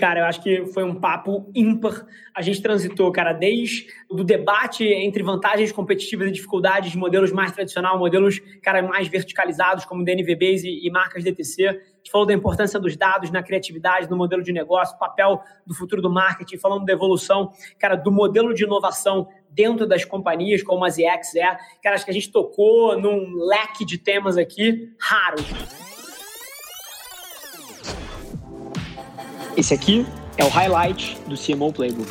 Cara, eu acho que foi um papo ímpar. A gente transitou, cara, desde o debate entre vantagens competitivas e dificuldades de modelos mais tradicionais, modelos, cara, mais verticalizados, como DNVBs e, e marcas DTC. A gente falou da importância dos dados na criatividade, no modelo de negócio, papel do futuro do marketing, falando da evolução, cara, do modelo de inovação dentro das companhias, como a ZX é. Cara, acho que a gente tocou num leque de temas aqui raros. Esse aqui é o highlight do CMO Playbook.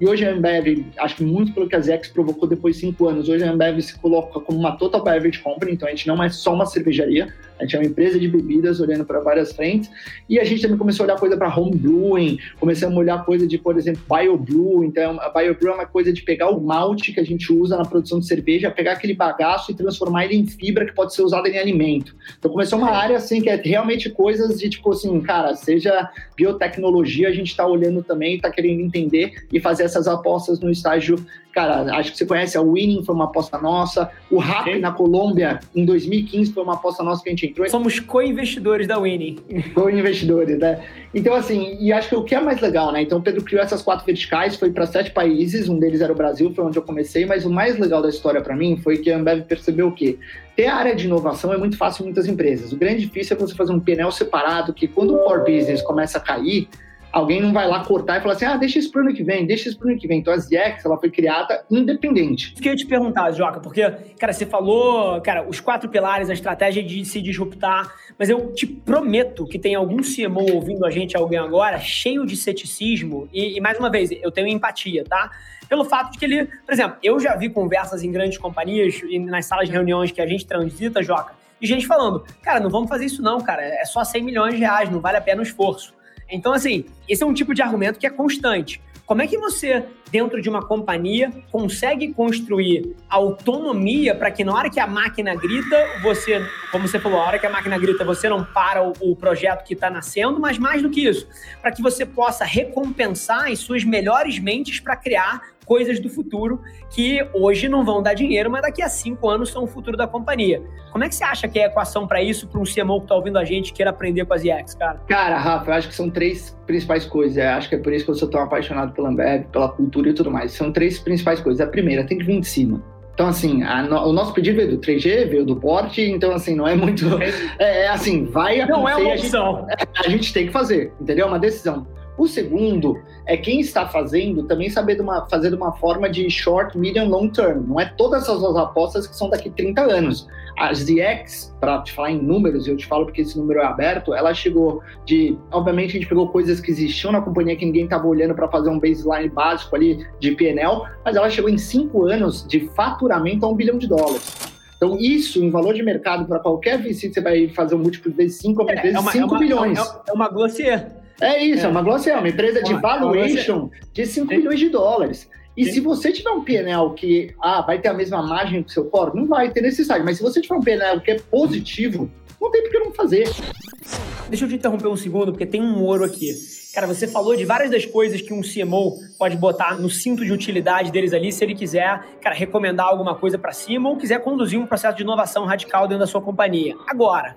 E hoje a Ambev, acho que muito pelo que a Zex provocou depois de cinco anos, hoje a Ambev se coloca como uma total beverage company, então a gente não é só uma cervejaria, a gente é uma empresa de bebidas olhando para várias frentes. E a gente também começou a olhar coisa para home brewing, começamos a olhar coisa de, por exemplo, biobrew. Então, a biobrew é uma coisa de pegar o malte que a gente usa na produção de cerveja, pegar aquele bagaço e transformar ele em fibra que pode ser usada em alimento. Então, começou uma área assim que é realmente coisas de tipo assim, cara, seja biotecnologia, a gente está olhando também, está querendo entender e fazer essas apostas no estágio Cara, acho que você conhece a Winning, foi uma aposta nossa. O RAP na Colômbia, em 2015, foi uma aposta nossa que a gente entrou. Somos co-investidores da Winning. Co-investidores, né? Então, assim, e acho que o que é mais legal, né? Então, o Pedro criou essas quatro verticais, foi para sete países, um deles era o Brasil, foi onde eu comecei, mas o mais legal da história para mim foi que a Ambev percebeu o quê? Ter área de inovação é muito fácil em muitas empresas. O grande difícil é você fazer um painel separado, que quando o core business começa a cair, alguém não vai lá cortar e falar assim, ah, deixa isso pro ano que vem, deixa isso pro ano que vem. Então a ZX, ela foi criada independente. Isso que eu te perguntar, Joca, porque, cara, você falou, cara, os quatro pilares, a estratégia de se disruptar, mas eu te prometo que tem algum CMO ouvindo a gente, alguém agora, cheio de ceticismo, e, e mais uma vez, eu tenho empatia, tá? Pelo fato de que ele, por exemplo, eu já vi conversas em grandes companhias e nas salas de reuniões que a gente transita, Joca, e gente falando, cara, não vamos fazer isso não, cara, é só 100 milhões de reais, não vale a pena o esforço. Então, assim, esse é um tipo de argumento que é constante. Como é que você, dentro de uma companhia, consegue construir autonomia para que na hora que a máquina grita, você, como você falou, a hora que a máquina grita, você não para o, o projeto que está nascendo, mas mais do que isso, para que você possa recompensar as suas melhores mentes para criar coisas do futuro que hoje não vão dar dinheiro, mas daqui a cinco anos são o futuro da companhia. Como é que você acha que é a equação para isso, para um CMO que está ouvindo a gente queira aprender com as IEX, cara? Cara, Rafa, eu acho que são três principais coisas. Eu acho que é por isso que eu sou tão apaixonado pela Ambev, pela cultura e tudo mais. São três principais coisas. A primeira, tem que vir de cima. Então, assim, no, o nosso pedido veio do 3G, veio do porte, então, assim, não é muito. É, é assim, vai Não é uma opção. A gente, a gente tem que fazer, entendeu? É uma decisão. O segundo é quem está fazendo também saber de uma, fazer de uma forma de short, medium, long term. Não é todas as apostas que são daqui 30 anos. A ZX, para te falar em números, eu te falo porque esse número é aberto, ela chegou de. Obviamente, a gente pegou coisas que existiam na companhia que ninguém estava olhando para fazer um baseline básico ali de PNL, mas ela chegou em cinco anos de faturamento a um bilhão de dólares. Então, isso, em valor de mercado, para qualquer VC, você vai fazer um múltiplo vezes 5 é, vezes 5 é uma, bilhões. É, é uma Glossier. É isso, é, é uma Glossier, uma empresa de valuation de 5 milhões de dólares. E Sim. se você tiver um PNL que ah, vai ter a mesma margem que o seu core, não vai ter necessidade. Mas se você tiver um PNL que é positivo, não tem por que não fazer. Deixa eu te interromper um segundo, porque tem um ouro aqui. Cara, você falou de várias das coisas que um CMO pode botar no cinto de utilidade deles ali, se ele quiser, cara, recomendar alguma coisa para cima ou quiser conduzir um processo de inovação radical dentro da sua companhia. Agora,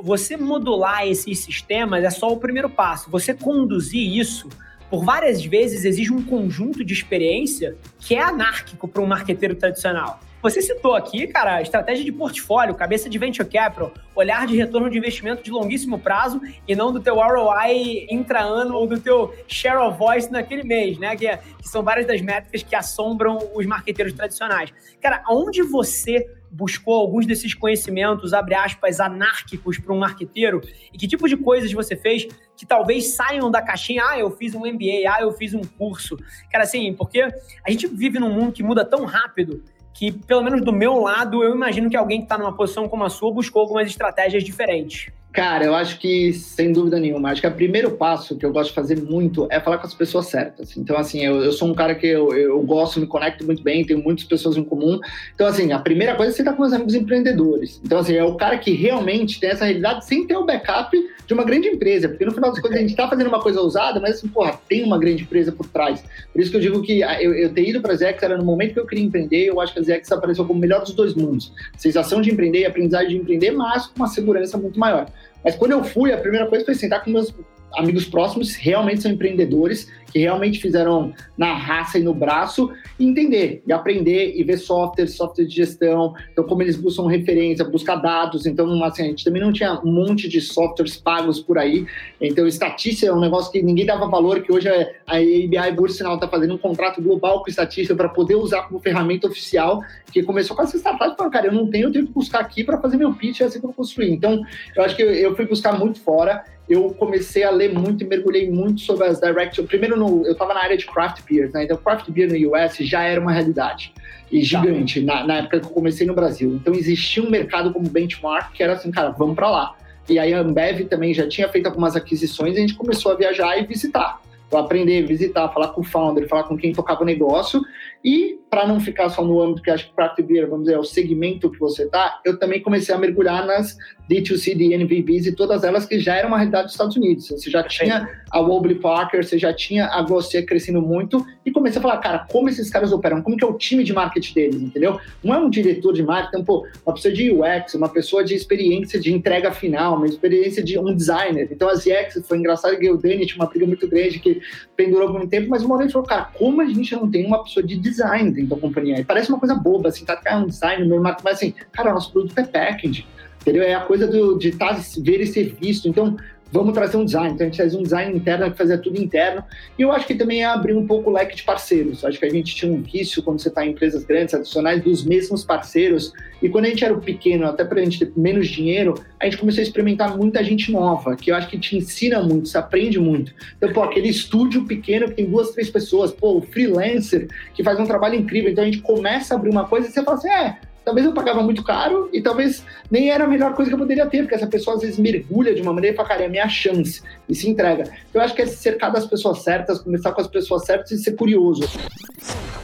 você modular esses sistemas é só o primeiro passo. Você conduzir isso por várias vezes exige um conjunto de experiência que é anárquico para um marqueteiro tradicional. Você citou aqui, cara, estratégia de portfólio, cabeça de venture capital, olhar de retorno de investimento de longuíssimo prazo e não do teu ROI intra-ano ou do teu share of voice naquele mês, né? Que, é, que são várias das métricas que assombram os marqueteiros tradicionais. Cara, aonde você buscou alguns desses conhecimentos, abre aspas, anárquicos para um marqueteiro? E que tipo de coisas você fez que talvez saiam da caixinha? Ah, eu fiz um MBA, ah, eu fiz um curso. Cara, assim, porque a gente vive num mundo que muda tão rápido que, pelo menos do meu lado, eu imagino que alguém que está numa posição como a sua buscou algumas estratégias diferentes. Cara, eu acho que, sem dúvida nenhuma, acho que o primeiro passo que eu gosto de fazer muito é falar com as pessoas certas. Então, assim, eu, eu sou um cara que eu, eu gosto, me conecto muito bem, tenho muitas pessoas em comum. Então, assim, a primeira coisa é você estar com os amigos empreendedores. Então, assim, é o cara que realmente tem essa realidade sem ter o backup de uma grande empresa. Porque no final das contas a gente está fazendo uma coisa ousada, mas, assim, porra, tem uma grande empresa por trás. Por isso que eu digo que eu, eu ter ido para a Zex era no momento que eu queria empreender, eu acho que a Zex apareceu como o melhor dos dois mundos. Sensação de empreender e aprendizagem de empreender, mas com uma segurança muito maior. Mas quando eu fui, a primeira coisa foi sentar com meus amigos próximos realmente são empreendedores que realmente fizeram na raça e no braço, e entender, e aprender, e ver software, software de gestão, então como eles buscam referência, buscar dados, então assim, a gente também não tinha um monte de softwares pagos por aí, então estatística é um negócio que ninguém dava valor, que hoje é, a ABI Bursinal está fazendo um contrato global com estatística para poder usar como ferramenta oficial, que começou com essa startup, falando, cara, eu não tenho, eu tenho que buscar aqui para fazer meu pitch, é assim que eu construir. Então, eu acho que eu, eu fui buscar muito fora, eu comecei a ler muito e mergulhei muito sobre as direct. Primeiro, no, eu estava na área de craft beers, né? Então, craft beer no US já era uma realidade e tá. gigante tá. na, na, época que eu comecei no Brasil. Então, existia um mercado como benchmark que era assim, cara, vamos para lá. E aí a Ambev também já tinha feito algumas aquisições e a gente começou a viajar e visitar. Então, aprender, visitar, falar com o founder, falar com quem tocava o negócio e para não ficar só no âmbito que acho que craft beer, vamos dizer, é o segmento que você tá, eu também comecei a mergulhar nas D2C, DNVBs e todas elas que já eram uma realidade dos Estados Unidos. Você já tinha a Wobbly Parker, você já tinha a Glossier crescendo muito e comecei a falar, cara, como esses caras operam? Como que é o time de marketing deles, entendeu? Não é um diretor de marketing, então, pô, uma pessoa de UX, uma pessoa de experiência de entrega final, uma experiência de um designer. Então, as UX, foi engraçado que o Dani tinha uma briga muito grande que pendurou por um tempo, mas uma vez falou, cara, como a gente não tem uma pessoa de design dentro da companhia? E parece uma coisa boba, assim, tá, é um design, mas assim, cara, nosso produto é packaging entendeu? É a coisa do, de tá, ver e ser visto. Então, vamos trazer um design. Então, a gente faz um design interno que fazia tudo interno. E eu acho que também é abrir um pouco o leque de parceiros. Acho que a gente tinha um vício, quando você está em empresas grandes, adicionais, dos mesmos parceiros. E quando a gente era pequeno, até para a gente ter menos dinheiro, a gente começou a experimentar muita gente nova, que eu acho que te ensina muito, você aprende muito. Então, pô, aquele estúdio pequeno que tem duas, três pessoas, pô, o freelancer que faz um trabalho incrível. Então, a gente começa a abrir uma coisa e você fala assim, é talvez eu pagava muito caro e talvez nem era a melhor coisa que eu poderia ter, porque essa pessoa às vezes mergulha de uma maneira e fala, cara, é a minha chance, e se entrega. Eu acho que é cercar das pessoas certas, começar com as pessoas certas e ser curioso.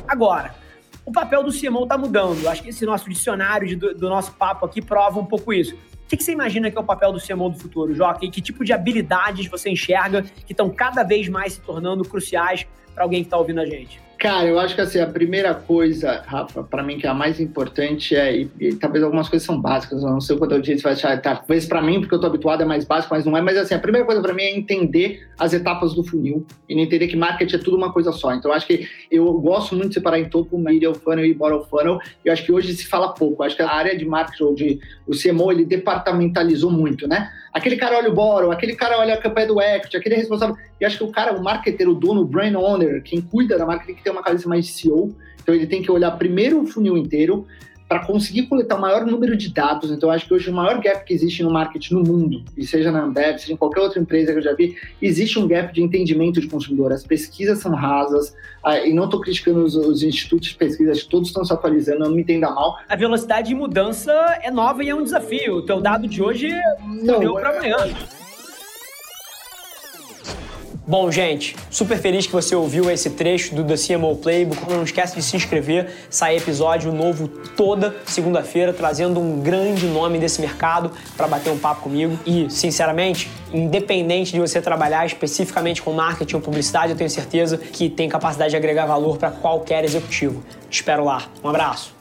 Agora, o papel do CMO está mudando. Acho que esse nosso dicionário do, do, nosso papo aqui prova um pouco isso. O que, que, você imagina que é o papel do CMO do futuro, Joca? E que tipo de habilidades você enxerga que estão cada vez mais se tornando cruciais para alguém que está ouvindo a gente? Cara, eu acho que assim, a primeira coisa, Rafa, para mim que é a mais importante é, e, e, talvez algumas coisas são básicas, eu não sei quanto eu disse, vai achar, talvez para mim, porque eu tô habituado, é mais básico, mas não é, mas assim, a primeira coisa para mim é entender as etapas do funil e entender que marketing é tudo uma coisa só. Então, eu acho que eu gosto muito de separar em topo, middle funnel e bottom funnel, e eu acho que hoje se fala pouco, eu acho que a área de marketing, ou de, o CMO, ele departamentalizou muito, né? Aquele cara olha o bottom, aquele cara olha a campanha do equity, aquele é responsável, e acho que o cara, o marketer, o dono, o brand owner, quem cuida da marca, tem que ter uma cabeça mais de CEO. Então ele tem que olhar primeiro o funil inteiro para conseguir coletar o maior número de dados. Então acho que hoje o maior gap que existe no marketing no mundo, e seja na Ambev, seja em qualquer outra empresa que eu já vi, existe um gap de entendimento de consumidor. As pesquisas são rasas, ah, e não estou criticando os, os, institutos de pesquisa, acho que todos estão se atualizando, não me entenda mal. A velocidade de mudança é nova e é um desafio. O teu dado de hoje não deu para amanhã. Bom, gente, super feliz que você ouviu esse trecho do The CMO Playbook. Não esquece de se inscrever, sai episódio novo toda segunda-feira, trazendo um grande nome desse mercado para bater um papo comigo. E, sinceramente, independente de você trabalhar especificamente com marketing ou publicidade, eu tenho certeza que tem capacidade de agregar valor para qualquer executivo. Te espero lá. Um abraço.